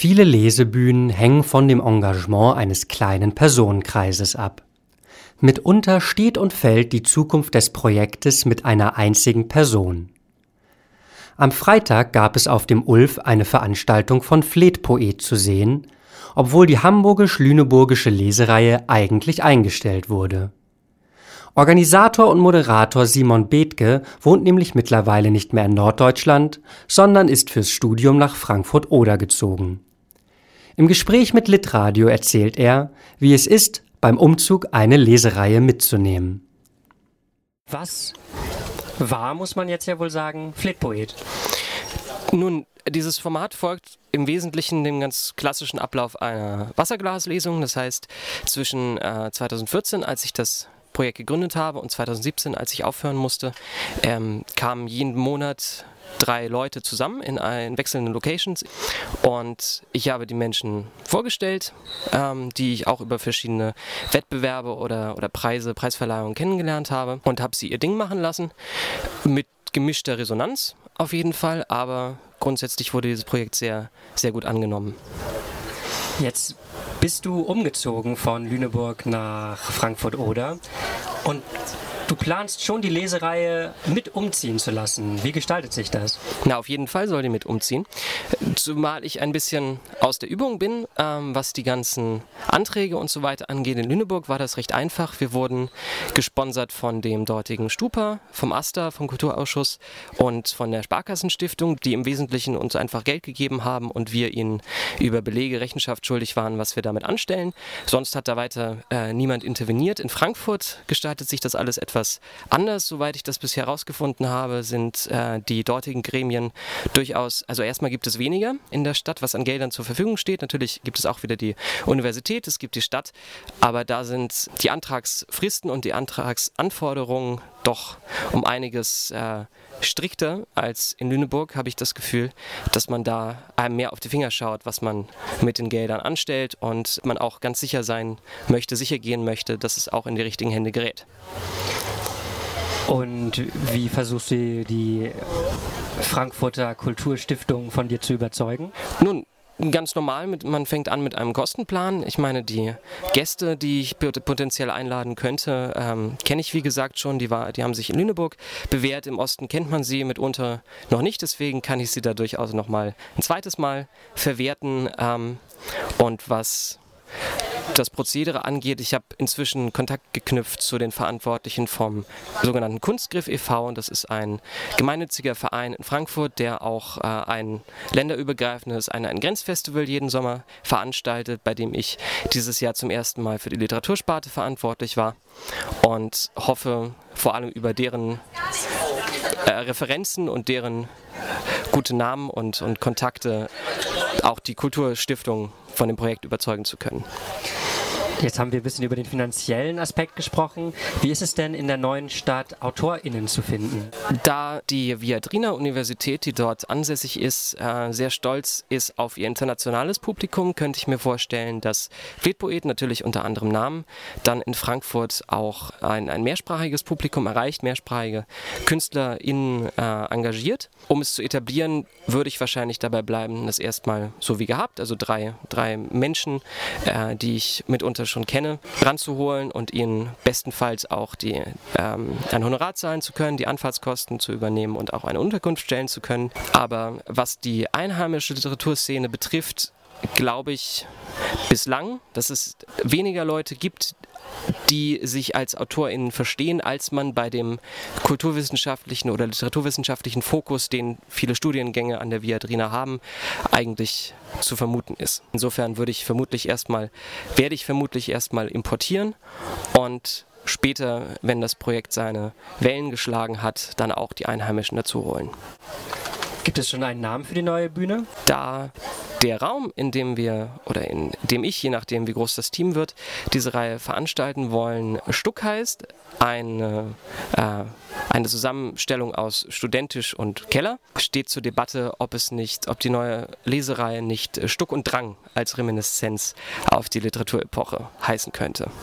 Viele Lesebühnen hängen von dem Engagement eines kleinen Personenkreises ab. Mitunter steht und fällt die Zukunft des Projektes mit einer einzigen Person. Am Freitag gab es auf dem Ulf eine Veranstaltung von Fleetpoet zu sehen, obwohl die hamburgisch-lüneburgische Lesereihe eigentlich eingestellt wurde. Organisator und Moderator Simon Bethke wohnt nämlich mittlerweile nicht mehr in Norddeutschland, sondern ist fürs Studium nach Frankfurt-Oder gezogen. Im Gespräch mit Litradio erzählt er, wie es ist, beim Umzug eine Lesereihe mitzunehmen. Was war, muss man jetzt ja wohl sagen, Flitpoet? Nun, dieses Format folgt im Wesentlichen dem ganz klassischen Ablauf einer Wasserglaslesung. Das heißt, zwischen äh, 2014, als ich das Projekt gegründet habe und 2017, als ich aufhören musste, ähm, kamen jeden Monat drei Leute zusammen in, in wechselnden Locations. Und ich habe die Menschen vorgestellt, ähm, die ich auch über verschiedene Wettbewerbe oder, oder Preise, Preisverleihungen kennengelernt habe und habe sie ihr Ding machen lassen. Mit gemischter Resonanz auf jeden Fall, aber grundsätzlich wurde dieses Projekt sehr, sehr gut angenommen. Jetzt bist du umgezogen von Lüneburg nach Frankfurt-Oder. Und Du planst schon die Lesereihe mit umziehen zu lassen. Wie gestaltet sich das? Na, auf jeden Fall soll die mit umziehen. Zumal ich ein bisschen aus der Übung bin, ähm, was die ganzen Anträge und so weiter angeht. In Lüneburg war das recht einfach. Wir wurden gesponsert von dem dortigen Stupa, vom AStA, vom Kulturausschuss und von der Sparkassenstiftung, die im Wesentlichen uns einfach Geld gegeben haben und wir ihnen über Belege Rechenschaft schuldig waren, was wir damit anstellen. Sonst hat da weiter äh, niemand interveniert. In Frankfurt gestaltet sich das alles etwas etwas anders. Soweit ich das bisher herausgefunden habe, sind äh, die dortigen Gremien durchaus, also erstmal gibt es weniger in der Stadt, was an Geldern zur Verfügung steht. Natürlich gibt es auch wieder die Universität, es gibt die Stadt, aber da sind die Antragsfristen und die Antragsanforderungen doch um einiges äh, strikter als in Lüneburg, habe ich das Gefühl, dass man da einem mehr auf die Finger schaut, was man mit den Geldern anstellt und man auch ganz sicher sein möchte, sicher gehen möchte, dass es auch in die richtigen Hände gerät. Und wie versuchst du die Frankfurter Kulturstiftung von dir zu überzeugen? Nun, ganz normal, mit, man fängt an mit einem Kostenplan. Ich meine, die Gäste, die ich potenziell einladen könnte, ähm, kenne ich wie gesagt schon. Die, war, die haben sich in Lüneburg bewährt. Im Osten kennt man sie mitunter noch nicht. Deswegen kann ich sie da durchaus nochmal ein zweites Mal verwerten. Ähm, und was das Prozedere angeht. Ich habe inzwischen Kontakt geknüpft zu den Verantwortlichen vom sogenannten Kunstgriff e.V. Und das ist ein gemeinnütziger Verein in Frankfurt, der auch äh, ein länderübergreifendes ein, ein Grenzfestival jeden Sommer veranstaltet, bei dem ich dieses Jahr zum ersten Mal für die Literatursparte verantwortlich war und hoffe vor allem über deren äh, Referenzen und deren gute Namen und, und Kontakte auch die Kulturstiftung von dem Projekt überzeugen zu können. Jetzt haben wir ein bisschen über den finanziellen Aspekt gesprochen. Wie ist es denn in der neuen Stadt, AutorInnen zu finden? Da die Viadrina Universität, die dort ansässig ist, äh, sehr stolz ist auf ihr internationales Publikum, könnte ich mir vorstellen, dass Fleetpoet natürlich unter anderem Namen dann in Frankfurt auch ein, ein mehrsprachiges Publikum erreicht, mehrsprachige KünstlerInnen äh, engagiert. Um es zu etablieren, würde ich wahrscheinlich dabei bleiben, das erstmal so wie gehabt, also drei, drei Menschen, äh, die ich mitunter schon kenne, ranzuholen und ihnen bestenfalls auch die, ähm, ein Honorar zahlen zu können, die Anfahrtskosten zu übernehmen und auch eine Unterkunft stellen zu können. Aber was die einheimische Literaturszene betrifft, glaube ich bislang, dass es weniger Leute gibt, die sich als AutorInnen verstehen, als man bei dem kulturwissenschaftlichen oder literaturwissenschaftlichen Fokus, den viele Studiengänge an der Viadrina haben, eigentlich zu vermuten ist. Insofern würde ich vermutlich erstmal, werde ich vermutlich erstmal importieren und später, wenn das Projekt seine Wellen geschlagen hat, dann auch die Einheimischen dazu holen. Gibt es schon einen Namen für die neue Bühne? Da der Raum, in dem wir oder in dem ich, je nachdem wie groß das Team wird, diese Reihe veranstalten wollen, Stuck heißt, eine, äh, eine Zusammenstellung aus Studentisch und Keller, steht zur Debatte, ob es nicht, ob die neue Lesereihe nicht Stuck und Drang als Reminiszenz auf die Literaturepoche heißen könnte.